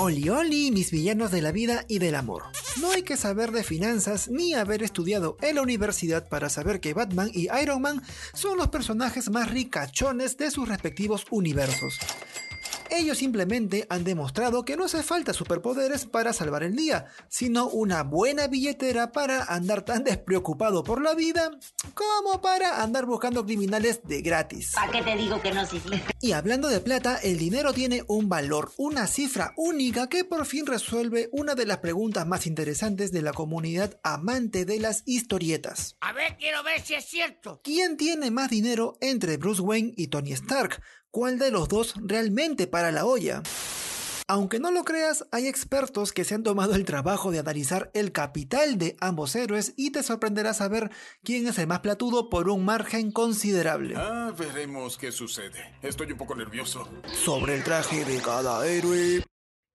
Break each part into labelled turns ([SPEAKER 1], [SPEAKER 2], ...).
[SPEAKER 1] Oli Oli, mis villanos de la vida y del amor. No hay que saber de finanzas ni haber estudiado en la universidad para saber que Batman y Iron Man son los personajes más ricachones de sus respectivos universos. Ellos simplemente han demostrado que no hace falta superpoderes para salvar el día, sino una buena billetera para andar tan despreocupado por la vida como para andar buscando criminales de gratis.
[SPEAKER 2] ¿Para qué te digo que no, sí,
[SPEAKER 1] Y hablando de plata, el dinero tiene un valor, una cifra única que por fin resuelve una de las preguntas más interesantes de la comunidad amante de las historietas.
[SPEAKER 3] A ver, quiero ver si es cierto.
[SPEAKER 1] ¿Quién tiene más dinero entre Bruce Wayne y Tony Stark? ¿Cuál de los dos realmente para la olla? Aunque no lo creas, hay expertos que se han tomado el trabajo de analizar el capital de ambos héroes y te sorprenderá saber quién es el más platudo por un margen considerable.
[SPEAKER 4] Ah, veremos qué sucede. Estoy un poco nervioso.
[SPEAKER 1] Sobre el traje de cada héroe.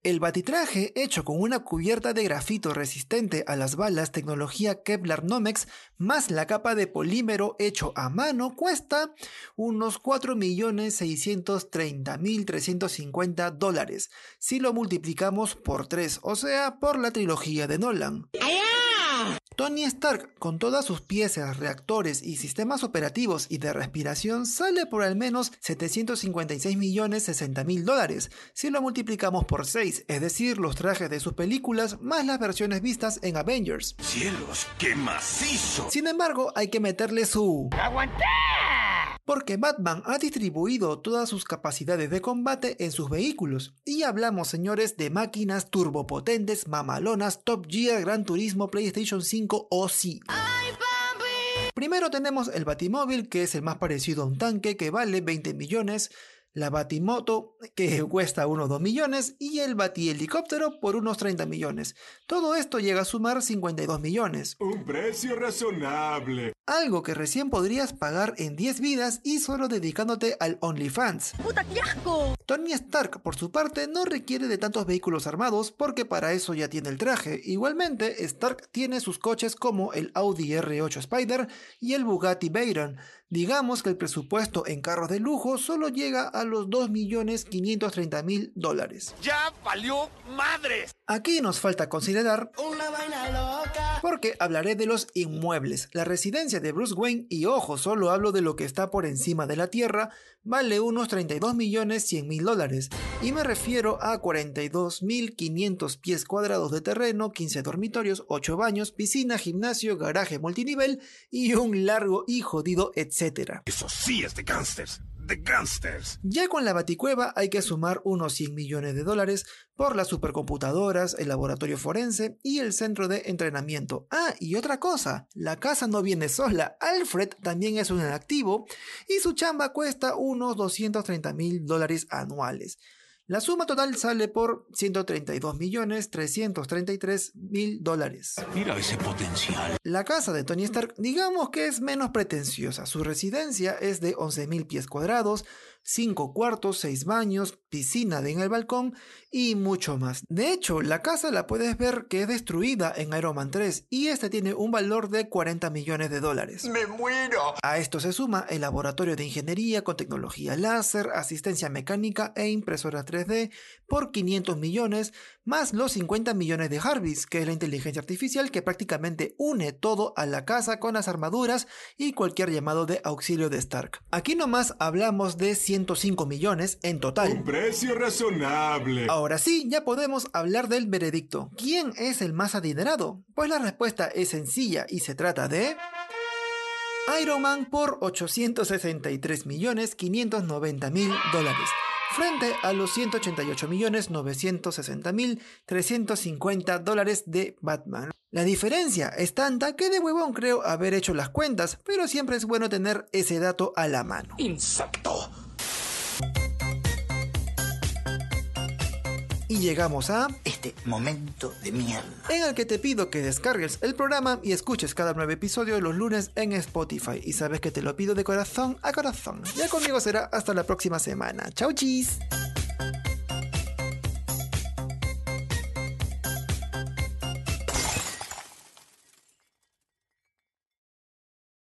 [SPEAKER 1] El batitraje, hecho con una cubierta de grafito resistente a las balas tecnología Kevlar Nomex, más la capa de polímero hecho a mano, cuesta unos 4.630.350 dólares, si lo multiplicamos por 3, o sea, por la trilogía de Nolan. Tony Stark, con todas sus piezas, reactores y sistemas operativos y de respiración, sale por al menos 756 millones 60 mil dólares, si lo multiplicamos por 6, es decir, los trajes de sus películas más las versiones vistas en Avengers.
[SPEAKER 5] ¡Cielos, qué macizo!
[SPEAKER 1] Sin embargo, hay que meterle su...
[SPEAKER 3] ¡Aguantar!
[SPEAKER 1] Porque Batman ha distribuido todas sus capacidades de combate en sus vehículos. Y hablamos, señores, de máquinas turbopotentes, mamalonas, Top Gear, Gran Turismo, PlayStation 5 o sí. Primero tenemos el Batimóvil, que es el más parecido a un tanque que vale 20 millones la Batimoto, que cuesta unos 2 millones, y el Batihelicóptero por unos 30 millones. Todo esto llega a sumar 52 millones.
[SPEAKER 5] Un precio razonable.
[SPEAKER 1] Algo que recién podrías pagar en 10 vidas y solo dedicándote al OnlyFans.
[SPEAKER 2] ¡Puta, qué asco!
[SPEAKER 1] Tony Stark, por su parte, no requiere de tantos vehículos armados porque para eso ya tiene el traje. Igualmente, Stark tiene sus coches como el Audi R8 Spider y el Bugatti Veyron. Digamos que el presupuesto en carros de lujo solo llega a los 2.530.000 dólares.
[SPEAKER 3] ¡Ya valió madres!
[SPEAKER 1] Aquí nos falta considerar porque hablaré de los inmuebles. La residencia de Bruce Wayne, y ojo, solo hablo de lo que está por encima de la tierra, vale unos 32 millones 100 mil dólares. Y me refiero a 42.500 pies cuadrados de terreno, 15 dormitorios, 8 baños, piscina, gimnasio, garaje multinivel y un largo y jodido etcétera.
[SPEAKER 5] Eso sí es de gangsters. De gangsters.
[SPEAKER 1] Ya con la baticueva hay que sumar unos 100 millones de dólares por las supercomputadoras, el laboratorio forense y el centro de entrenamiento. Ah, y otra cosa, la casa no viene sola, Alfred también es un activo y su chamba cuesta unos 230 mil dólares anuales. La suma total sale por 132.333.000 dólares.
[SPEAKER 5] Mira ese potencial.
[SPEAKER 1] La casa de Tony Stark digamos que es menos pretenciosa. Su residencia es de 11.000 pies cuadrados, 5 cuartos, 6 baños, piscina en el balcón y mucho más. De hecho, la casa la puedes ver que es destruida en Iron Man 3 y este tiene un valor de 40 millones de dólares.
[SPEAKER 5] ¡Me muero!
[SPEAKER 1] A esto se suma el laboratorio de ingeniería con tecnología láser, asistencia mecánica e impresora 3D por 500 millones, más los 50 millones de Jarvis, que es la inteligencia artificial que prácticamente une todo a la casa con las armaduras y cualquier llamado de auxilio de Stark. Aquí nomás hablamos de 105 millones en total.
[SPEAKER 5] Un precio razonable.
[SPEAKER 1] Ahora sí, ya podemos hablar del veredicto. ¿Quién es el más adinerado? Pues la respuesta es sencilla y se trata de... Iron Man por 863 millones 590 mil dólares frente a los 188.960.350 dólares de Batman. La diferencia es tanta que de huevón creo haber hecho las cuentas, pero siempre es bueno tener ese dato a la mano.
[SPEAKER 5] Insecto.
[SPEAKER 1] Y llegamos a
[SPEAKER 6] Este momento de mierda.
[SPEAKER 1] en el que te pido que descargues el programa y escuches cada nuevo episodio los lunes en Spotify. Y sabes que te lo pido de corazón a corazón. Ya conmigo será hasta la próxima semana. Chau chis.